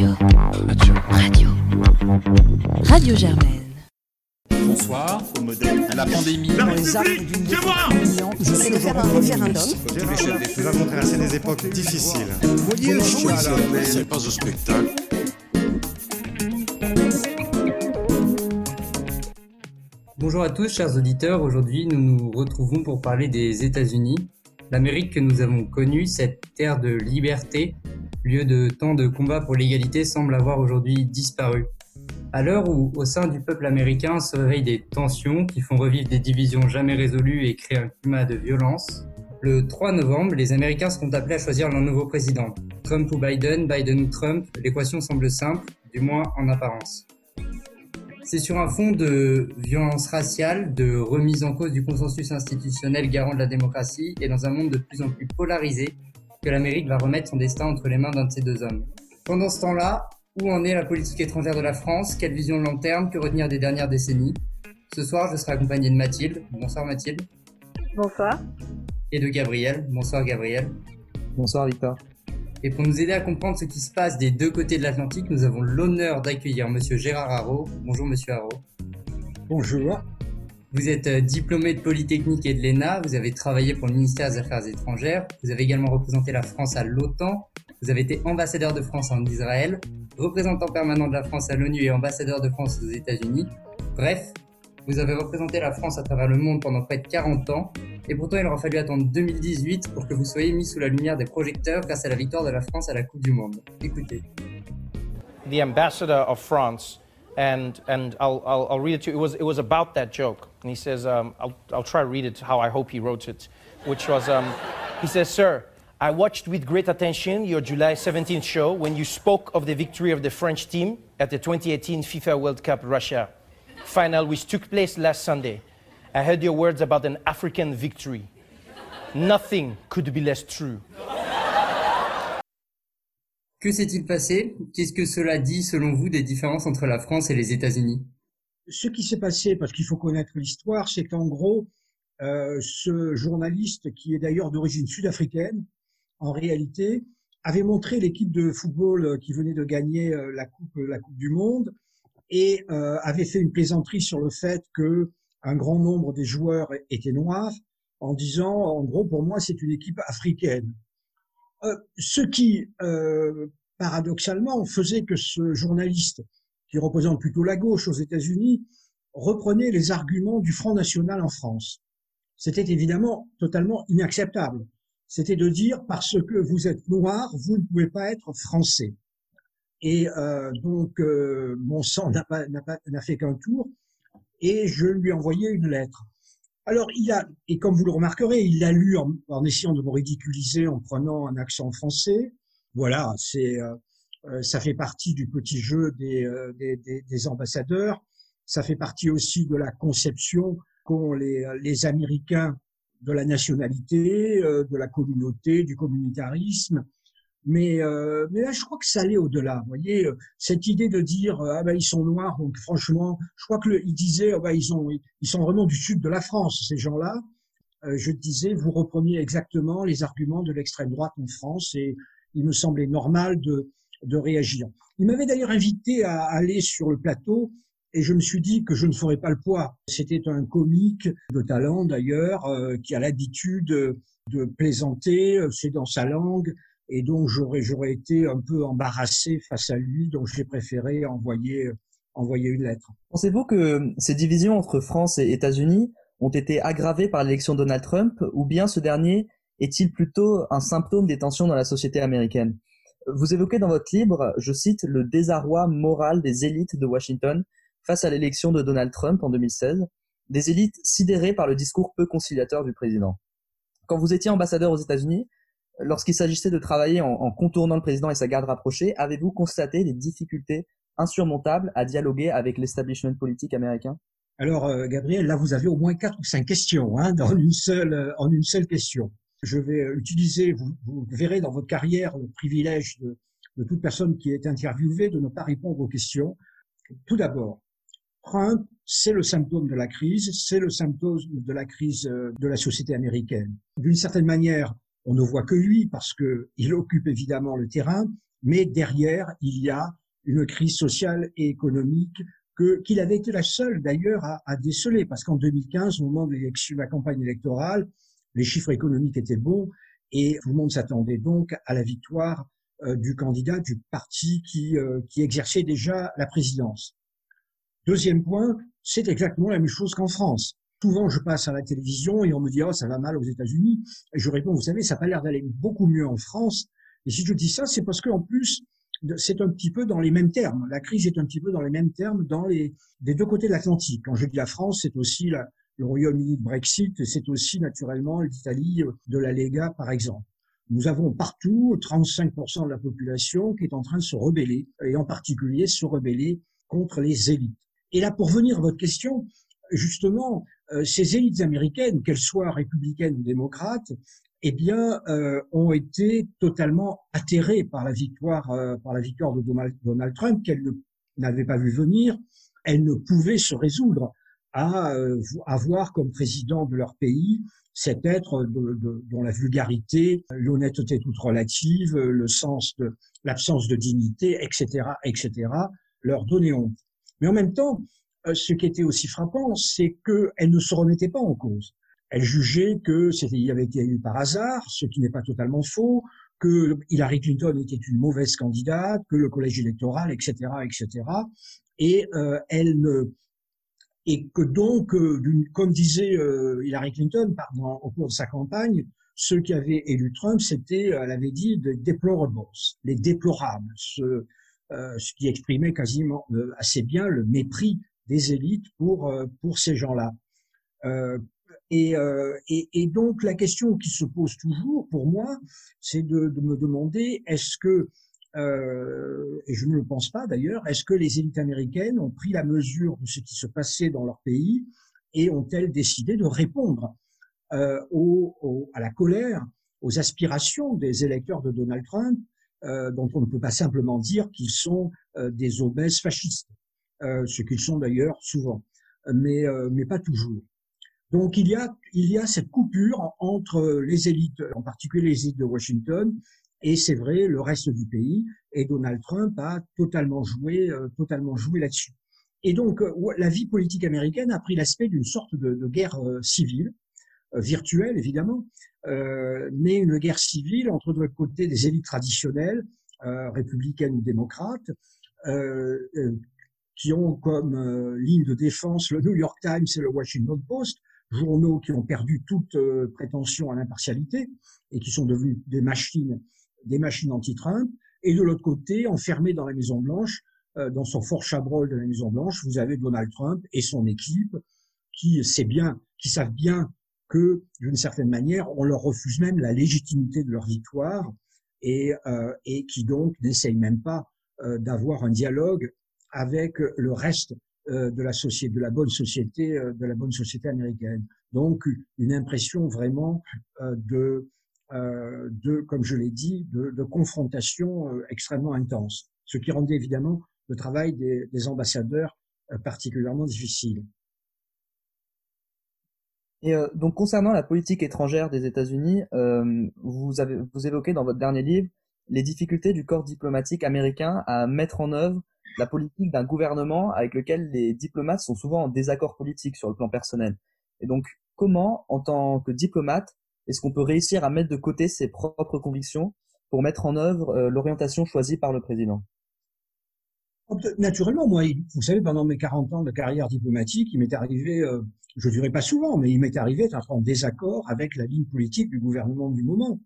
Radio. Radio. Radio. Radio Germaine. Bonsoir, au modèle la pandémie. La République, c'est moi Je de faire un référendum. Nous avons traversé des époques difficiles. C'est pas un spectacle. Bonjour à tous, chers auditeurs. Aujourd'hui, nous nous retrouvons pour parler des États-Unis, l'Amérique que nous avons connue, cette terre de liberté, lieu de tant de combats pour l'égalité, semble avoir aujourd'hui disparu. À l'heure où, au sein du peuple américain, se réveillent des tensions qui font revivre des divisions jamais résolues et créent un climat de violence, le 3 novembre, les Américains seront appelés à choisir leur nouveau président. Trump ou Biden, Biden ou Trump, l'équation semble simple, du moins en apparence. C'est sur un fond de violence raciale, de remise en cause du consensus institutionnel garant de la démocratie et dans un monde de plus en plus polarisé que l'Amérique va remettre son destin entre les mains d'un de ces deux hommes. Pendant ce temps-là, où en est la politique étrangère de la France? Quelle vision de long terme Que retenir des dernières décennies? Ce soir, je serai accompagné de Mathilde. Bonsoir Mathilde. Bonsoir. Et de Gabriel. Bonsoir Gabriel. Bonsoir Victor. Et pour nous aider à comprendre ce qui se passe des deux côtés de l'Atlantique, nous avons l'honneur d'accueillir Monsieur Gérard Haro. Bonjour Monsieur Haro. Bonjour. Vous êtes euh, diplômé de Polytechnique et de l'ENA, vous avez travaillé pour le ministère des Affaires étrangères, vous avez également représenté la France à l'OTAN, vous avez été ambassadeur de France en Israël, représentant permanent de la France à l'ONU et ambassadeur de France aux États-Unis. Bref, vous avez représenté la France à travers le monde pendant près de 40 ans, et pourtant il aura fallu attendre 2018 pour que vous soyez mis sous la lumière des projecteurs grâce à la victoire de la France à la Coupe du Monde. Écoutez. The ambassador of France, and and I'll, I'll, I'll read it to you. It was it was about that joke, and he says, um, I'll I'll try to read it how I hope he wrote it, which was, um, he says, Sir, I watched with great attention your July 17th show when you spoke of the victory of the French team at the 2018 FIFA World Cup Russia final, which took place last Sunday. I heard your words about an African victory. Nothing could be less true. Que s'est-il passé Qu'est-ce que cela dit, selon vous, des différences entre la France et les États-Unis Ce qui s'est passé, parce qu'il faut connaître l'histoire, c'est qu'en gros, euh, ce journaliste, qui est d'ailleurs d'origine sud-africaine, en réalité, avait montré l'équipe de football qui venait de gagner euh, la coupe, du Monde, et euh, avait fait une plaisanterie sur le fait que un grand nombre des joueurs étaient noirs, en disant, en gros, pour moi, c'est une équipe africaine. Euh, ce qui, euh, paradoxalement, faisait que ce journaliste, qui représente plutôt la gauche aux États-Unis, reprenait les arguments du Front National en France. C'était évidemment totalement inacceptable. C'était de dire parce que vous êtes noir, vous ne pouvez pas être français. Et euh, donc euh, mon sang n'a fait qu'un tour, et je lui ai envoyé une lettre. Alors, il a, et comme vous le remarquerez, il l'a lu en, essayant de me ridiculiser en prenant un accent français. Voilà, c'est, euh ça fait partie du petit jeu des, euh, des, des, des, ambassadeurs. Ça fait partie aussi de la conception qu'ont les, les Américains de la nationalité, euh, de la communauté, du communautarisme. Mais, euh, mais là, je crois que ça allait au-delà. Vous voyez, euh, cette idée de dire euh, ah ben ils sont noirs, donc franchement, je crois que il disait ah ben, ils ont ils sont vraiment du sud de la France ces gens-là. Euh, je disais vous repreniez exactement les arguments de l'extrême droite en France et il me semblait normal de de réagir. Il m'avait d'ailleurs invité à aller sur le plateau et je me suis dit que je ne ferais pas le poids. C'était un comique de talent d'ailleurs euh, qui a l'habitude de plaisanter, c'est dans sa langue et donc j'aurais j'aurais été un peu embarrassé face à lui, donc j'ai préféré envoyer envoyer une lettre. Pensez-vous que ces divisions entre France et États-Unis ont été aggravées par l'élection de Donald Trump, ou bien ce dernier est-il plutôt un symptôme des tensions dans la société américaine? Vous évoquez dans votre livre, je cite, le désarroi moral des élites de Washington face à l'élection de Donald Trump en 2016, des élites sidérées par le discours peu conciliateur du président. Quand vous étiez ambassadeur aux États-Unis, lorsqu'il s'agissait de travailler en, contournant le président et sa garde rapprochée, avez-vous constaté des difficultés insurmontables à dialoguer avec l'establishment politique américain? Alors, euh, Gabriel, là, vous avez au moins quatre ou cinq questions hein, dans une seule, euh, en une seule question. Je vais euh, utiliser, vous, vous, verrez dans votre carrière le privilège de, toute personne qui est interviewée de ne pas répondre aux questions. Tout d'abord, Trump, c'est le symptôme de la crise, c'est le symptôme de la crise de la société américaine. D'une certaine manière, on ne voit que lui parce que il occupe évidemment le terrain, mais derrière, il y a une crise sociale et économique que qu'il avait été la seule d'ailleurs à, déceler, parce qu'en 2015, au moment de la campagne électorale, les chiffres économiques étaient bons et tout le monde s'attendait donc à la victoire euh, du candidat du parti qui, euh, qui exerçait déjà la présidence. Deuxième point, c'est exactement la même chose qu'en France. Souvent, je passe à la télévision et on me dit oh ça va mal aux États-Unis. Je réponds vous savez ça n'a pas l'air d'aller beaucoup mieux en France. Et si je dis ça, c'est parce qu'en plus c'est un petit peu dans les mêmes termes. La crise est un petit peu dans les mêmes termes dans les des deux côtés de l'Atlantique. Quand je dis la France, c'est aussi la, le Royaume-Uni de Brexit, c'est aussi naturellement l'Italie de la Lega, par exemple. Nous avons partout 35% de la population qui est en train de se rebeller, et en particulier se rebeller contre les élites. Et là, pour venir à votre question, justement, euh, ces élites américaines, qu'elles soient républicaines ou démocrates, eh bien, euh, ont été totalement atterrées par la victoire, euh, par la victoire de Donald, Donald Trump, qu'elles n'avaient pas vu venir. Elles ne pouvaient se résoudre à avoir comme président de leur pays cet être de, de, dont la vulgarité, l'honnêteté toute relative, le sens de l'absence de dignité, etc., etc., leur donnaient honte. Mais en même temps, euh, ce qui était aussi frappant, c'est qu'elle ne se remettait pas en cause. Elle jugeait que c'était, il avait été élu par hasard, ce qui n'est pas totalement faux, que Hillary Clinton était une mauvaise candidate, que le collège électoral, etc., etc. Et euh, elle ne, et que donc, euh, comme disait euh, Hillary Clinton pardon, au cours de sa campagne, ceux qui avaient élu Trump, c'était, elle avait dit, des deplorables, les déplorables, ce, euh, ce qui exprimait quasiment assez bien le mépris des élites pour pour ces gens-là. Et, et, et, donc la question qui se pose toujours pour moi, c'est de, de, me demander est-ce que euh, et je ne le pense pas d'ailleurs, est-ce que les élites américaines ont pris la mesure de ce qui se passait dans leur pays et ont-elles décidé de répondre euh, à la colère, aux aspirations des électeurs de Donald Trump, euh, dont on ne peut pas simplement dire qu'ils sont des obèses fascistes, ce qu'ils sont d'ailleurs souvent, mais, mais pas toujours. Donc il y a, il y a cette coupure entre les élites, en particulier les élites de Washington, et c'est vrai, le reste du pays, et Donald Trump a totalement joué, euh, totalement joué là-dessus. Et donc, euh, la vie politique américaine a pris l'aspect d'une sorte de, guerre euh, civile, virtuelle évidemment, mais une guerre civile entre de côté des élites traditionnelles, républicaines ou démocrates, qui ont comme ligne de défense le New York Times et le Washington Post, journaux qui ont perdu toute prétention à l'impartialité et qui sont devenus des machines des machines anti-Trump, et de l'autre côté, enfermé dans la Maison Blanche, euh, dans son fort chabrol de la Maison Blanche, vous avez Donald Trump et son équipe qui sait bien, qui savent bien que d'une certaine manière, on leur refuse même la légitimité de leur victoire et, euh, et qui donc n'essayent même pas euh, d'avoir un dialogue avec le reste euh, de la société, de la bonne société, euh, de la bonne société américaine. Donc une impression vraiment de euh, de, comme je l'ai dit, de, de confrontation euh, extrêmement intense, ce qui rendait évidemment le travail des, des ambassadeurs euh, particulièrement difficile. Et euh, donc concernant la politique étrangère des États-Unis, euh, vous avez vous évoquez dans votre dernier livre les difficultés du corps diplomatique américain à mettre en œuvre la politique d'un gouvernement avec lequel les diplomates sont souvent en désaccord politique sur le plan personnel. Et donc comment, en tant que diplomate, est-ce qu'on peut réussir à mettre de côté ses propres convictions pour mettre en œuvre euh, l'orientation choisie par le président? Naturellement, moi, vous savez, pendant mes 40 ans de carrière diplomatique, il m'est arrivé, euh, je ne dirais pas souvent, mais il m'est arrivé d'être en désaccord avec la ligne politique du gouvernement du moment.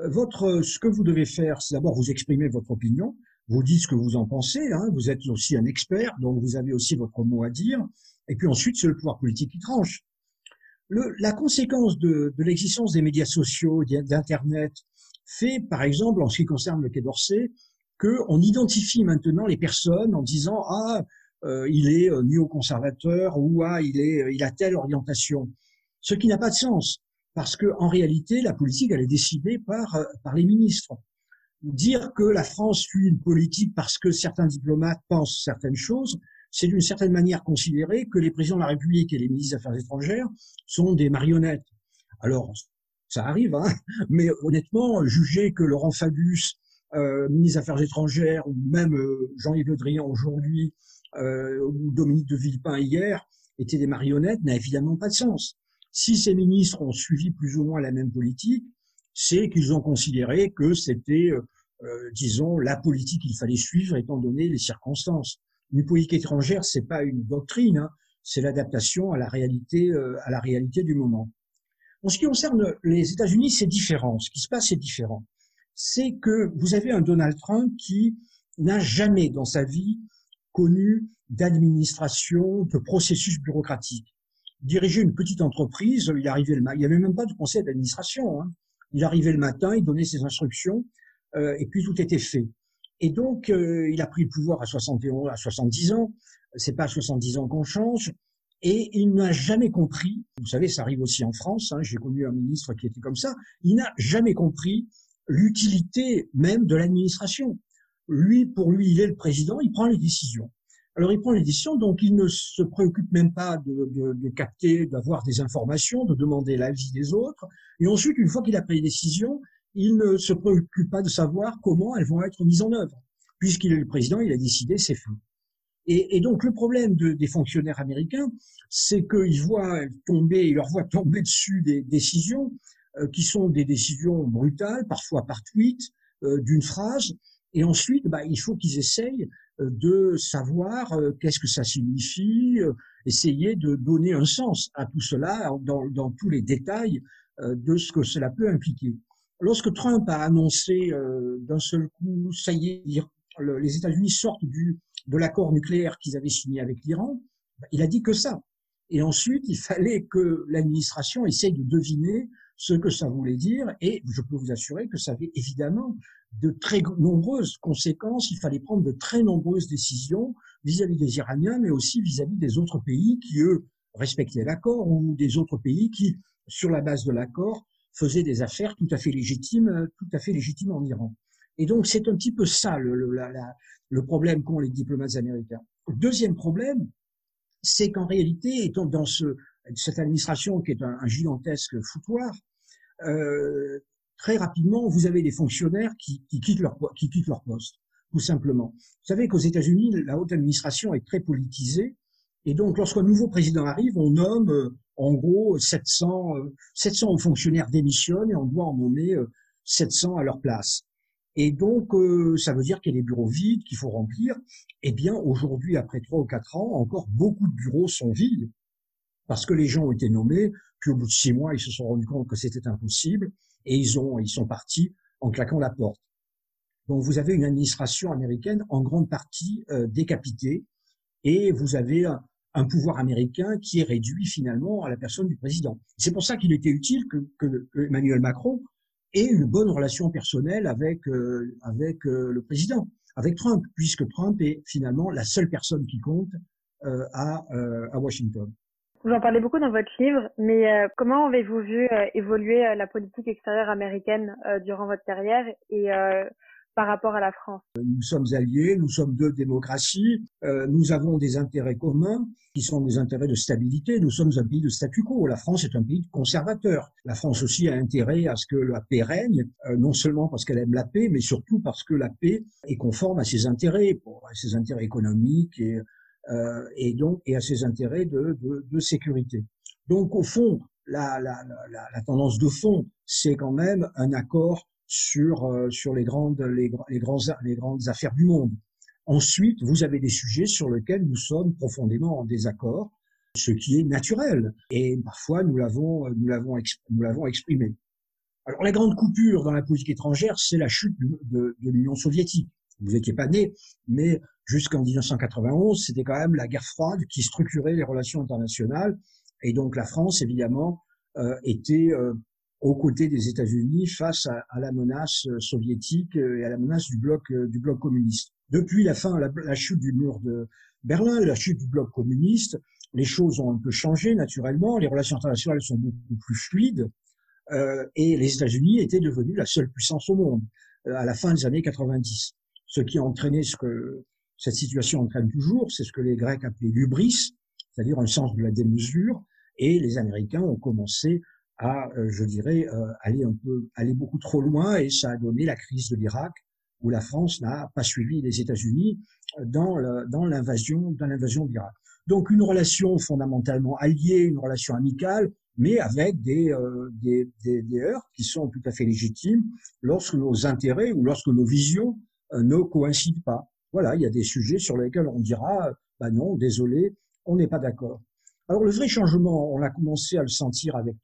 Euh, votre, ce que vous devez faire, c'est d'abord vous exprimer votre opinion, vous dites ce que vous en pensez, hein, vous êtes aussi un expert, donc vous avez aussi votre mot à dire, et puis ensuite c'est le pouvoir politique qui tranche. Le, la conséquence de, de l'existence des médias sociaux, d'Internet, fait, par exemple, en ce qui concerne le Quai d'Orsay, qu'on identifie maintenant les personnes en disant ah euh, il est euh, néoconservateur ou ah il est euh, il a telle orientation, ce qui n'a pas de sens parce que en réalité la politique elle est décidée par euh, par les ministres. Dire que la France suit une politique parce que certains diplomates pensent certaines choses, c'est d'une certaine manière considéré que les présidents de la République et les ministres des Affaires étrangères sont des marionnettes. Alors, ça arrive, hein mais honnêtement, juger que Laurent Fabius euh, ministre des Affaires étrangères, ou même euh, Jean-Yves Le Drian aujourd'hui, euh, ou Dominique de Villepin hier, étaient des marionnettes, n'a évidemment pas de sens. Si ces ministres ont suivi plus ou moins la même politique, c'est qu'ils ont considéré que c'était, disons, la politique qu'il fallait suivre étant donné les circonstances. Une politique étrangère, c'est pas une doctrine, hein, c'est l'adaptation à la réalité, euh, à la réalité du moment. En ce qui concerne les États-Unis, c'est différent. Ce qui se passe, c'est différent. C'est que vous avez un Donald Trump qui n'a jamais dans sa vie connu d'administration, de processus bureaucratique. Diriger une petite entreprise, il arrivait le il n'y avait même pas de conseil d'administration. Hein. Il arrivait le matin, il donnait ses instructions, euh, et puis tout était fait. Et donc, euh, il a pris le pouvoir à 71, à 70 ans. C'est pas à 70 ans qu'on change. Et il n'a jamais compris, vous savez, ça arrive aussi en France, hein, j'ai connu un ministre qui était comme ça, il n'a jamais compris l'utilité même de l'administration. Lui, pour lui, il est le président, il prend les décisions. Alors il prend les décisions, donc il ne se préoccupe même pas de, de, de capter, d'avoir des informations, de demander l'avis des autres. Et ensuite, une fois qu'il a pris les décisions, il ne se préoccupe pas de savoir comment elles vont être mises en œuvre. Puisqu'il est le président, il a décidé, c'est fait. Et, donc le problème de, des fonctionnaires américains, c'est qu'ils voient tomber, ils leur voient tomber dessus des décisions euh, qui sont des décisions brutales, parfois par tweet, euh, d'une phrase, et ensuite, bah, il faut qu'ils essayent euh, de savoir euh, qu'est-ce que ça signifie, euh, essayer de donner un sens à tout cela dans, dans tous les détails de ce que cela peut impliquer. Lorsque Trump a annoncé d'un seul coup, ça y est, les États-Unis sortent de l'accord nucléaire qu'ils avaient signé avec l'Iran, bah, il a dit que ça. Et ensuite, il fallait que l'administration essaye de deviner ce que ça voulait dire, et je peux vous assurer que ça avait évidemment de très nombreuses conséquences. Il fallait prendre de très nombreuses décisions vis-à-vis des Iraniens, mais aussi vis-à-vis des autres pays qui, eux, respectaient l'accord, ou des autres pays qui, sur la base de l'accord, faisaient des affaires tout à fait légitimes, tout à fait légitimes en Iran. Et donc, c'est un petit peu ça le, le, le problème qu'ont les diplomates américains. Deuxième problème, c'est qu'en réalité, étant dans ce, cette administration qui est un, un gigantesque foutoir, euh, très rapidement, vous avez des fonctionnaires qui, qui, quittent leur, qui quittent leur poste, tout simplement. Vous savez qu'aux États-Unis, la haute administration est très politisée, et donc lorsqu'un nouveau président arrive, on nomme euh, en gros 700, 700 euh, fonctionnaires démissionnent et on doit en nommer 700 à leur place. Et donc, ça veut dire qu'il y a des bureaux vides qu'il faut remplir. Eh bien, aujourd'hui, après trois ou quatre ans, encore beaucoup de bureaux sont vides parce que les gens ont été nommés, puis au bout de six mois, ils se sont rendus compte que c'était impossible et ils ont, ils sont partis en claquant la porte. Donc vous avez une administration américaine en grande partie euh, décapitée et vous avez un, pouvoir américain qui est réduit finalement à la personne du président. C'est pour ça qu'il était utile que, Emmanuel Macron ait une bonne relation personnelle avec euh, avec euh, le président, avec Trump, puisque Trump est finalement la seule personne qui compte euh, à, à Washington. Vous en parlez beaucoup dans votre livre, mais comment avez-vous vu évoluer la politique extérieure américaine durant votre carrière? Et par rapport à la France Nous sommes alliés, nous sommes deux démocraties, nous avons des intérêts communs qui sont des intérêts de stabilité. Nous sommes un pays de statu quo. La France est un pays conservateur. La France aussi a intérêt à ce que la paix règne, non seulement parce qu'elle aime la paix, mais surtout parce que la paix est conforme à ses intérêts, à ses intérêts économiques et euh, donc et à ses intérêts de, sécurité. Donc au fond, la, la, la tendance de fond, c'est quand même un accord sur euh, sur les grandes les, grands, les grandes affaires du monde. Ensuite, vous avez des sujets sur lesquels nous sommes profondément en désaccord, ce qui est naturel. Et parfois, nous l'avons nous l'avons nous l'avons exprimé. Alors la grande coupure dans la politique étrangère, c'est la chute de, l'Union soviétique. Vous n'étiez pas né, mais jusqu'en 1991, c'était quand même la guerre froide qui structurait les relations internationales. Et donc la France, évidemment, euh, était euh, aux côtés des États-Unis face à, la menace euh, soviétique euh, et à la menace du bloc euh, du bloc communiste. Depuis la fin, la, la, chute du mur de Berlin, la chute du bloc communiste, les choses ont un peu changé naturellement. Les relations internationales sont beaucoup plus fluides et les États-Unis étaient devenus la seule puissance au monde à la fin des années 90. Ce qui a entraîné ce que cette situation entraîne toujours, c'est ce que les Grecs appelaient l'ubris, c'est-à-dire un sens de la démesure, et les Américains ont commencé à, euh, je dirais, euh, aller un peu, aller beaucoup trop loin, et ça a donné la crise de l'Irak où la France n'a pas suivi les États-Unis dans l'invasion dans l'invasion d'Irak. Donc une relation fondamentalement alliée, une relation amicale, mais avec des, euh, des, des, des, heurts qui sont tout à fait légitimes lorsque nos intérêts ou lorsque nos visions euh, ne coïncident pas. Voilà, il y a des sujets sur lesquels on dira, bah non, désolé, on n'est pas d'accord. Alors le vrai changement, on a commencé à le sentir avec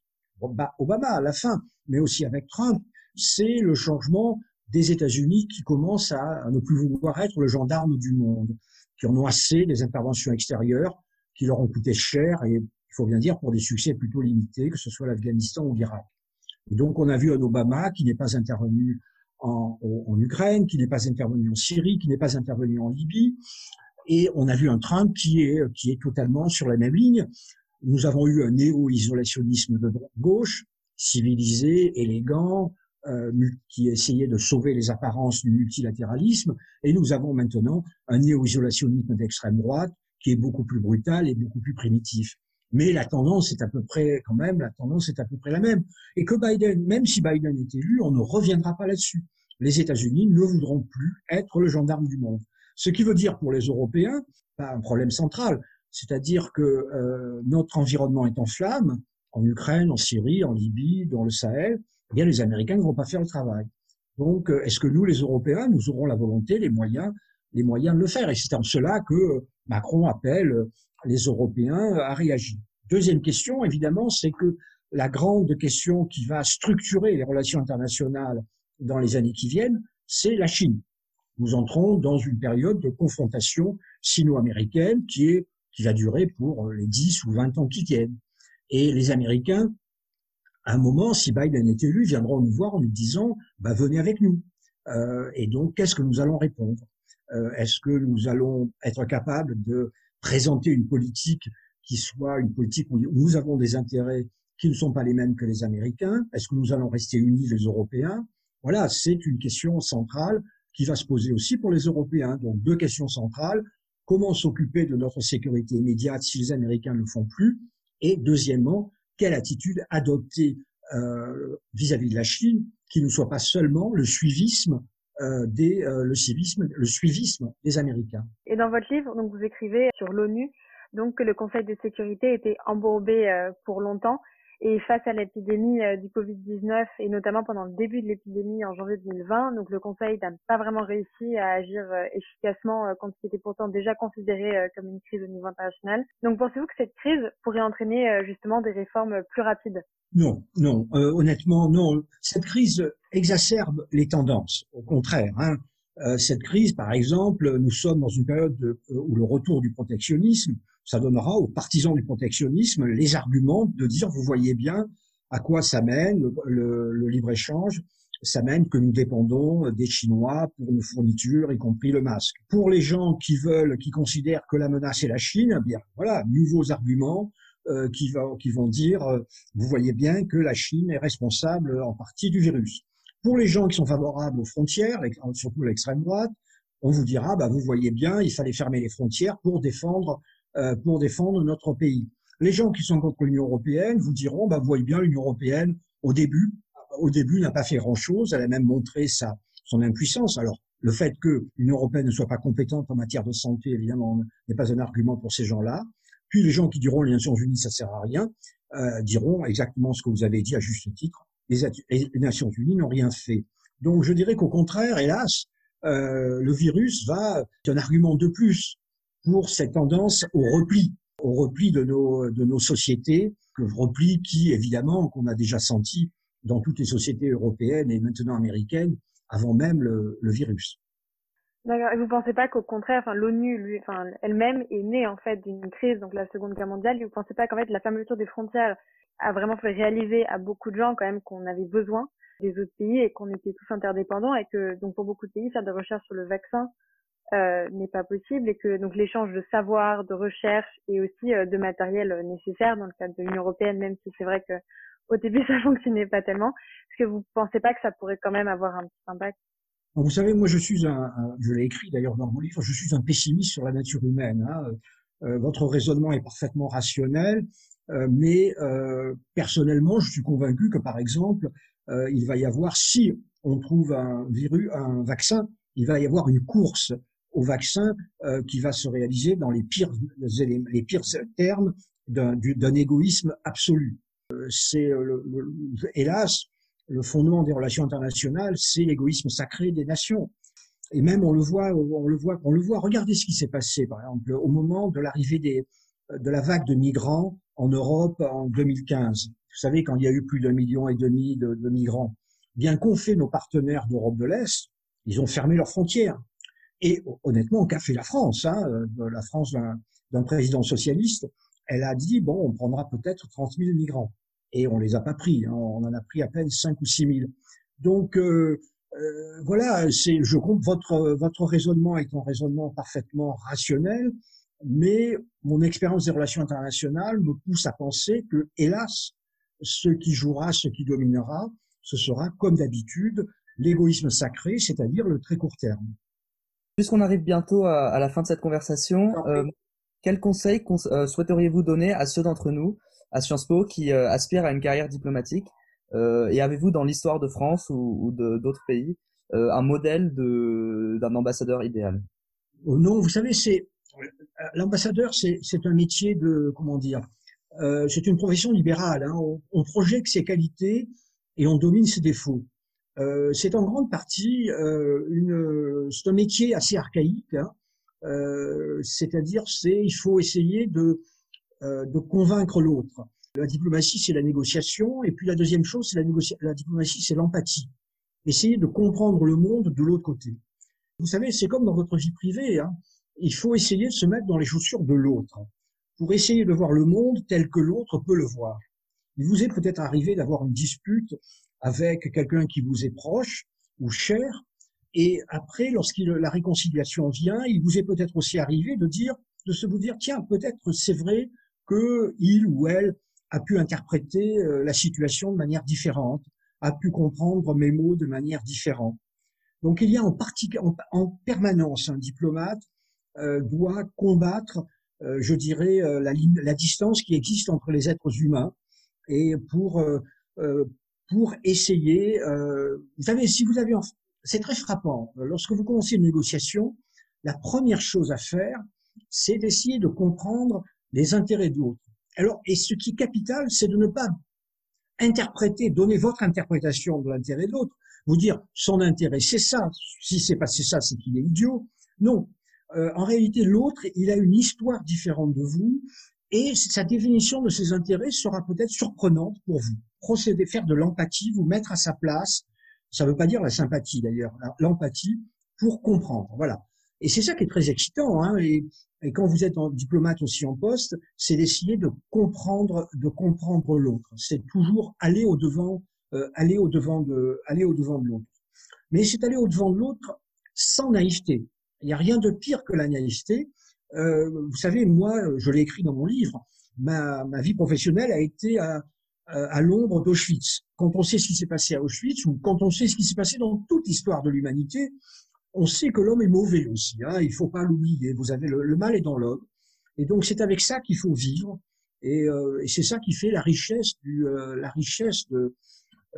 Obama à la fin, mais aussi avec Trump, c'est le changement des États-Unis qui commencent à, ne plus vouloir être le gendarme du monde, qui en ont assez des interventions extérieures, qui leur ont coûté cher et il faut bien dire pour des succès plutôt limités, que ce soit l'Afghanistan ou l'Irak. Et donc on a vu un Obama qui n'est pas intervenu en, Ukraine, qui n'est pas intervenu en Syrie, qui n'est pas intervenu en Libye, et on a vu un Trump qui est totalement sur la même ligne. Nous avons eu un néo-isolationnisme de gauche, civilisé, élégant, euh, qui essayait de sauver les apparences du multilatéralisme, et nous avons maintenant un néo-isolationnisme d'extrême droite qui est beaucoup plus brutal et beaucoup plus primitif. Mais la tendance est à peu près, quand même, la tendance est à peu près la même. Et que Biden, même si Biden est élu, on ne reviendra pas là-dessus. Les États-Unis ne voudront plus être le gendarme du monde. Ce qui veut dire pour les Européens, pas un problème central, c'est-à-dire que euh, notre environnement est en flammes, en Ukraine, en Syrie, en Libye, dans le Sahel, eh bien les Américains ne vont pas faire le travail. Donc, euh, est-ce que nous, les Européens, nous aurons la volonté, les moyens, les moyens de le faire? Et c'est en cela que Macron appelle les Européens à réagir. Deuxième question, évidemment, c'est que la grande question qui va structurer les relations internationales dans les années qui viennent, c'est la Chine. Nous entrons dans une période de confrontation sino-américaine qui est qui va durer pour les 10 ou 20 ans qui viennent. Et les Américains, à un moment, si Biden est élu, viendront nous voir en nous disant bah, venez avec nous. Euh, et donc, qu'est-ce que nous allons répondre? Euh, Est-ce que nous allons être capables de présenter une politique qui soit une politique où nous avons des intérêts qui ne sont pas les mêmes que les Américains? Est-ce que nous allons rester unis les Européens? Voilà, c'est une question centrale qui va se poser aussi pour les Européens. Donc, deux questions centrales comment s'occuper de notre sécurité immédiate si les Américains ne le font plus? Et deuxièmement, quelle attitude adopter euh, vis-à-vis de la Chine qui ne soit pas seulement le suivisme euh, des euh, des Américains? Et dans votre livre, vous écrivez sur l'ONU que le Conseil de sécurité était embourbé pour longtemps et face à l'épidémie euh, du Covid-19 et notamment pendant le début de l'épidémie en janvier 2020, donc le Conseil n'a pas vraiment réussi à agir euh, efficacement euh, quand qui était pourtant déjà considéré comme une crise au niveau international. Donc pensez-vous que cette crise pourrait entraîner justement des réformes plus rapides? Non, non, honnêtement non. Cette crise exacerbe les tendances. Au contraire, hein. cette crise, par exemple, nous sommes dans une période où le retour du protectionnisme ça donnera aux partisans du protectionnisme les arguments de dire, vous voyez bien à quoi ça mène le, libre-échange, ça mène que nous dépendons des Chinois pour nos fournitures, y compris le masque. Pour les gens qui veulent, qui considèrent que la menace est la Chine, eh bien voilà, nouveaux arguments euh, qui, va, qui vont dire, euh, vous voyez bien que la Chine est responsable en partie du virus. Pour les gens qui sont favorables aux frontières, surtout l'extrême droite, on vous dira, bah, vous voyez bien, il fallait fermer les frontières pour défendre pour défendre notre pays. Les gens qui sont contre l'Union européenne vous diront, bah, vous voyez bien, l'Union européenne, au début, au début n'a pas fait grand-chose, elle a même montré sa, son impuissance. Alors, le fait que l'Union européenne ne soit pas compétente en matière de santé, évidemment, n'est pas un argument pour ces gens-là. Puis les gens qui diront les Nations Unies, ça sert à rien, euh, diront exactement ce que vous avez dit à juste titre. Les, les Nations Unies n'ont rien fait. Donc je dirais qu'au contraire, hélas, euh, le virus va un argument de plus pour cette tendance au repli, au repli de nos, sociétés, le repli qui, évidemment, qu'on a déjà senti dans toutes les sociétés européennes et maintenant américaines avant même le, virus. D'accord. Et vous pensez pas qu'au contraire, enfin, l'ONU, elle-même est née en fait d'une crise, donc la Seconde Guerre mondiale. Et vous pensez pas qu'en fait la fermeture des frontières a vraiment fait réaliser à beaucoup de gens quand même qu'on avait besoin des autres pays et qu'on était tous interdépendants et que donc pour beaucoup de pays faire des recherches sur le vaccin euh, n'est pas possible et que donc l'échange de savoir, de recherche et aussi euh, de matériel euh, nécessaire dans le cadre de l'Union européenne, même si c'est vrai que au début ça fonctionnait pas tellement, est-ce que vous pensez pas que ça pourrait quand même avoir un petit impact? Vous savez, moi je suis un, je l'ai écrit d'ailleurs dans mon livre, je suis un pessimiste sur la nature humaine. Hein. Votre raisonnement est parfaitement rationnel, mais personnellement je suis convaincu que par exemple il va y avoir si on trouve un virus, un vaccin il va y avoir une course au vaccin euh, qui va se réaliser dans les pires, les pires termes d'un égoïsme absolu. Euh, c'est le, hélas le fondement des relations internationales, c'est l'égoïsme sacré des nations. Et même on le voit, on le voit, on le voit. Regardez ce qui s'est passé, par exemple, au moment de l'arrivée des de la vague de migrants en Europe en 2015. Vous savez, quand il y a eu plus d'un million et demi de, de migrants, bien qu'ont fait nos partenaires d'Europe de l'Est, ils ont fermé leurs frontières. Et honnêtement, qu'a fait la France hein, euh, La France d'un président socialiste, elle a dit, bon, on prendra peut-être 30 000 migrants. Et on les a pas pris, hein, on en a pris à peine 5 ou 6 000. Donc, euh, euh, voilà, c'est, je comprends votre, votre raisonnement est un raisonnement parfaitement rationnel, mais mon expérience des relations internationales me pousse à penser que, hélas, ce qui jouera, ce qui dominera, ce sera, comme d'habitude, l'égoïsme sacré, c'est-à-dire le très court terme. Puisqu'on arrive bientôt à, la fin de cette conversation, euh, quels conseils euh, souhaiteriez-vous donner à ceux d'entre nous, à Sciences Po, qui euh, aspirent à une carrière diplomatique euh, Et avez-vous dans l'histoire de France ou, ou d'autres pays un modèle d'un ambassadeur idéal? Oh Non, vous savez, c'est l'ambassadeur, c'est un métier de comment dire C'est une profession libérale. Hein. On, on projette ses qualités et on domine ses défauts. Euh, c'est en grande partie euh, une, c'est un métier assez archaïque. Hein. Euh, c'est-à-dire, c'est il faut essayer de euh, de convaincre l'autre. La diplomatie, c'est la négociation, et puis la deuxième chose, c'est la, la diplomatie, c'est l'empathie. Essayer de comprendre le monde de l'autre côté. Vous savez, c'est comme dans votre vie privée. Hein. Il faut essayer de se mettre dans les chaussures de l'autre pour essayer de voir le monde tel que l'autre peut le voir. Il vous est peut-être arrivé d'avoir une dispute avec quelqu'un qui vous est proche ou cher, et après, lorsqu'il la réconciliation vient, il vous est peut-être aussi arrivé de dire, de se vous dire, tiens, peut-être c'est vrai que il ou elle a pu interpréter euh, la situation de manière différente, a pu comprendre mes mots de manière différente. Donc il y a en, en, en permanence un diplomate euh, doit combattre, euh, je dirais, euh, la, la, distance qui existe entre les êtres humains et pour euh, pour essayer. Euh, vous savez, si vous avez, c'est très frappant. Lorsque vous commencez une négociation, la première chose à faire, c'est d'essayer de comprendre les intérêts de l'autre. Alors, et ce qui est capital, c'est de ne pas interpréter, donner votre interprétation de l'intérêt de l'autre, vous dire son intérêt c'est ça, si c'est passé ça, c'est qu'il est idiot. Non, euh, en réalité, l'autre, il a une histoire différente de vous, et sa définition de ses intérêts sera peut-être surprenante pour vous. Procéder, faire de l'empathie, vous mettre à sa place, ça ne veut pas dire la sympathie d'ailleurs, l'empathie pour comprendre. Voilà. Et c'est ça qui est très excitant. Hein, et, quand vous êtes en diplomate aussi en poste, c'est d'essayer de comprendre, de comprendre l'autre. C'est toujours aller au devant, euh, aller au devant de, aller au devant de l'autre. Mais c'est aller au devant de l'autre sans naïveté. Il n'y a rien de pire que la naïveté. Euh, vous savez, moi, je l'ai écrit dans mon livre, ma, ma vie professionnelle a été à l'ombre d'Auschwitz. Quand on sait ce qui s'est passé à Auschwitz, ou quand on sait ce qui s'est passé dans toute l'histoire de l'humanité, on sait que l'homme est mauvais aussi. Hein, il faut pas l'oublier. Vous avez le, mal est dans l'homme, et donc c'est avec ça qu'il faut vivre. Et, euh, et c'est ça qui fait la richesse du, euh, la richesse de,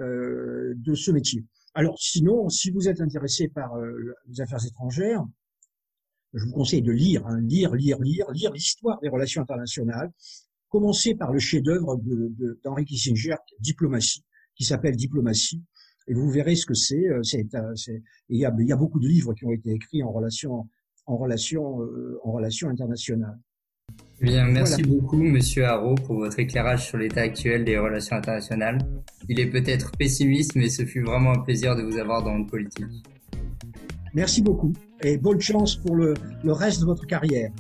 euh, de ce métier. Alors sinon, si vous êtes intéressé par euh, les affaires étrangères, je vous conseille de lire, hein, lire, lire, lire, lire l'histoire des relations internationales. Commencez par le chef-d'œuvre d'Henri Kissinger, Diplomatie, qui s'appelle Diplomatie, et vous verrez ce que c'est. Euh, euh, il y a, il y a beaucoup de livres qui ont été écrits en relation, en relation, euh, en relation internationale. Eh bien, merci beaucoup, Monsieur Haro, pour votre éclairage sur l'état actuel des relations internationales. Il est peut-être pessimiste, mais ce fut vraiment un plaisir de vous avoir dans le politique. Merci beaucoup et bonne chance pour le, le reste de votre carrière.